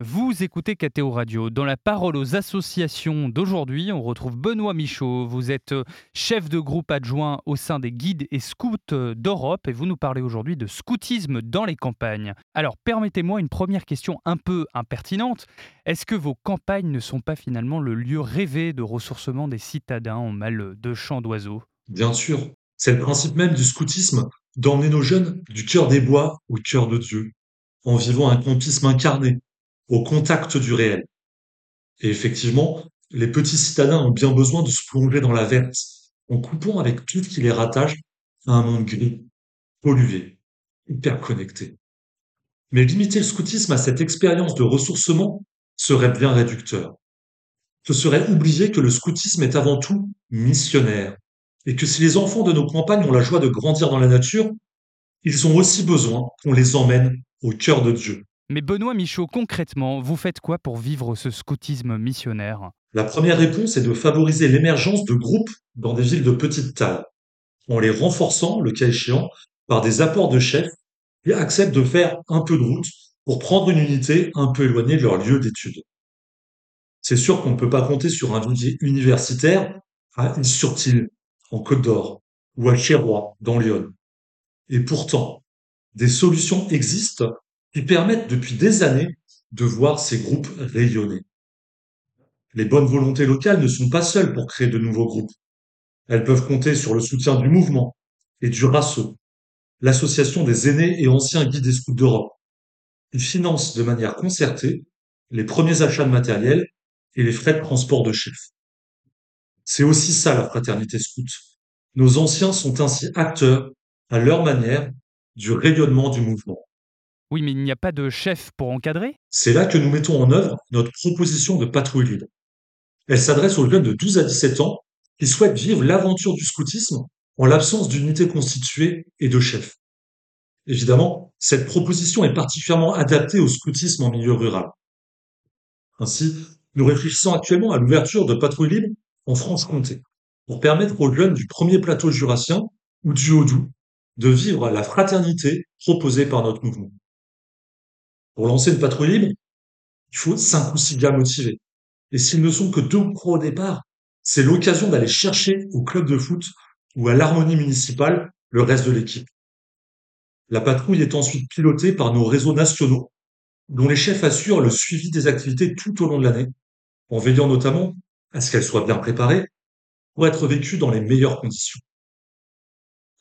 Vous écoutez KTO Radio. Dans la parole aux associations d'aujourd'hui, on retrouve Benoît Michaud. Vous êtes euh, chef de groupe adjoint au sein des guides et scouts euh, d'Europe et vous nous parlez aujourd'hui de scoutisme dans les campagnes. Alors permettez-moi une première question un peu impertinente. Est-ce que vos campagnes ne sont pas finalement le lieu rêvé de ressourcement des citadins en mal de chants d'oiseaux? Bien sûr, c'est le principe même du scoutisme d'emmener nos jeunes du cœur des bois au cœur de Dieu, en vivant un campisme incarné, au contact du réel. Et effectivement, les petits citadins ont bien besoin de se plonger dans la verte, en coupant avec tout ce qui les rattache à un monde gris, pollué, hyper connecté. Mais limiter le scoutisme à cette expérience de ressourcement serait bien réducteur. Ce serait oublier que le scoutisme est avant tout missionnaire, et que si les enfants de nos campagnes ont la joie de grandir dans la nature, ils ont aussi besoin qu'on les emmène au cœur de Dieu. Mais Benoît Michaud, concrètement, vous faites quoi pour vivre ce scoutisme missionnaire? La première réponse est de favoriser l'émergence de groupes dans des villes de petite taille, en les renforçant, le cas échéant, par des apports de chefs qui acceptent de faire un peu de route pour prendre une unité un peu éloignée de leur lieu d'étude. C'est sûr qu'on ne peut pas compter sur un universitaire à Is-sur-Tille, en Côte d'Or, ou à Chérois, dans Lyon. Et pourtant, des solutions existent qui permettent depuis des années de voir ces groupes rayonner. Les bonnes volontés locales ne sont pas seules pour créer de nouveaux groupes. Elles peuvent compter sur le soutien du mouvement et du RASSO, l'association des aînés et anciens guides des scouts d'Europe. Ils financent de manière concertée les premiers achats de matériel et les frais de transport de chefs. C'est aussi ça la fraternité scout. Nos anciens sont ainsi acteurs, à leur manière, du rayonnement du mouvement. Oui, mais il n'y a pas de chef pour encadrer? C'est là que nous mettons en œuvre notre proposition de patrouille libre. Elle s'adresse aux jeunes de 12 à 17 ans qui souhaitent vivre l'aventure du scoutisme en l'absence d'unité constituée et de chef. Évidemment, cette proposition est particulièrement adaptée au scoutisme en milieu rural. Ainsi, nous réfléchissons actuellement à l'ouverture de patrouilles libres en Franche-Comté pour permettre aux jeunes du premier plateau jurassien ou du Haut-Doubs de vivre la fraternité proposée par notre mouvement. Pour lancer une patrouille libre, il faut cinq ou six gars motivés. Et s'ils ne sont que deux trois au départ, c'est l'occasion d'aller chercher au club de foot ou à l'harmonie municipale le reste de l'équipe. La patrouille est ensuite pilotée par nos réseaux nationaux, dont les chefs assurent le suivi des activités tout au long de l'année, en veillant notamment à ce qu'elles soient bien préparées pour être vécues dans les meilleures conditions.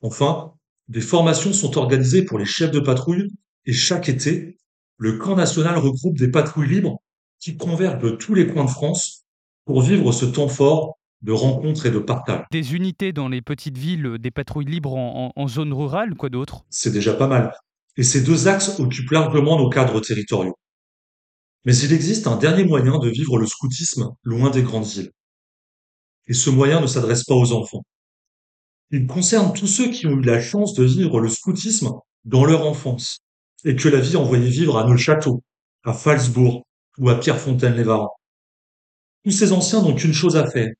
Enfin, des formations sont organisées pour les chefs de patrouille et chaque été, le camp national regroupe des patrouilles libres qui convergent de tous les coins de France pour vivre ce temps fort de rencontres et de partage. Des unités dans les petites villes, des patrouilles libres en, zone rurale, quoi d'autre? C'est déjà pas mal. Et ces deux axes occupent largement nos cadres territoriaux. Mais il existe un dernier moyen de vivre le scoutisme loin des grandes villes. Et ce moyen ne s'adresse pas aux enfants. Il concerne tous ceux qui ont eu la chance de vivre le scoutisme dans leur enfance et que la vie envoyait vivre à Neufchâteau, à Falsbourg ou à Pierrefontaine-les-Varans. Tous ces anciens n'ont qu'une chose à faire,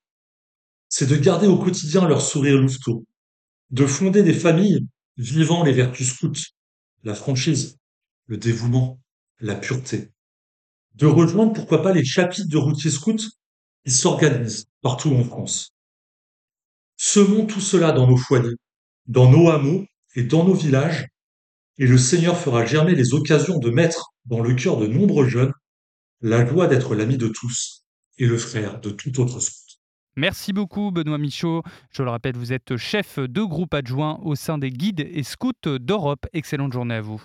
c'est de garder au quotidien leur sourire louveteau, de fonder des familles vivant les vertus scouts, la franchise, le dévouement, la pureté, de rejoindre pourquoi pas les chapitres de routiers scouts qui s'organisent partout en France. Semons tout cela dans nos foyers, dans nos hameaux et dans nos villages et le Seigneur fera germer les occasions de mettre dans le cœur de nombreux jeunes la joie d'être l'ami de tous et le frère de tout autre scout. Merci beaucoup Benoît Michaud. Je le rappelle, vous êtes chef de groupe adjoint au sein des guides et scouts d'Europe. Excellente journée à vous.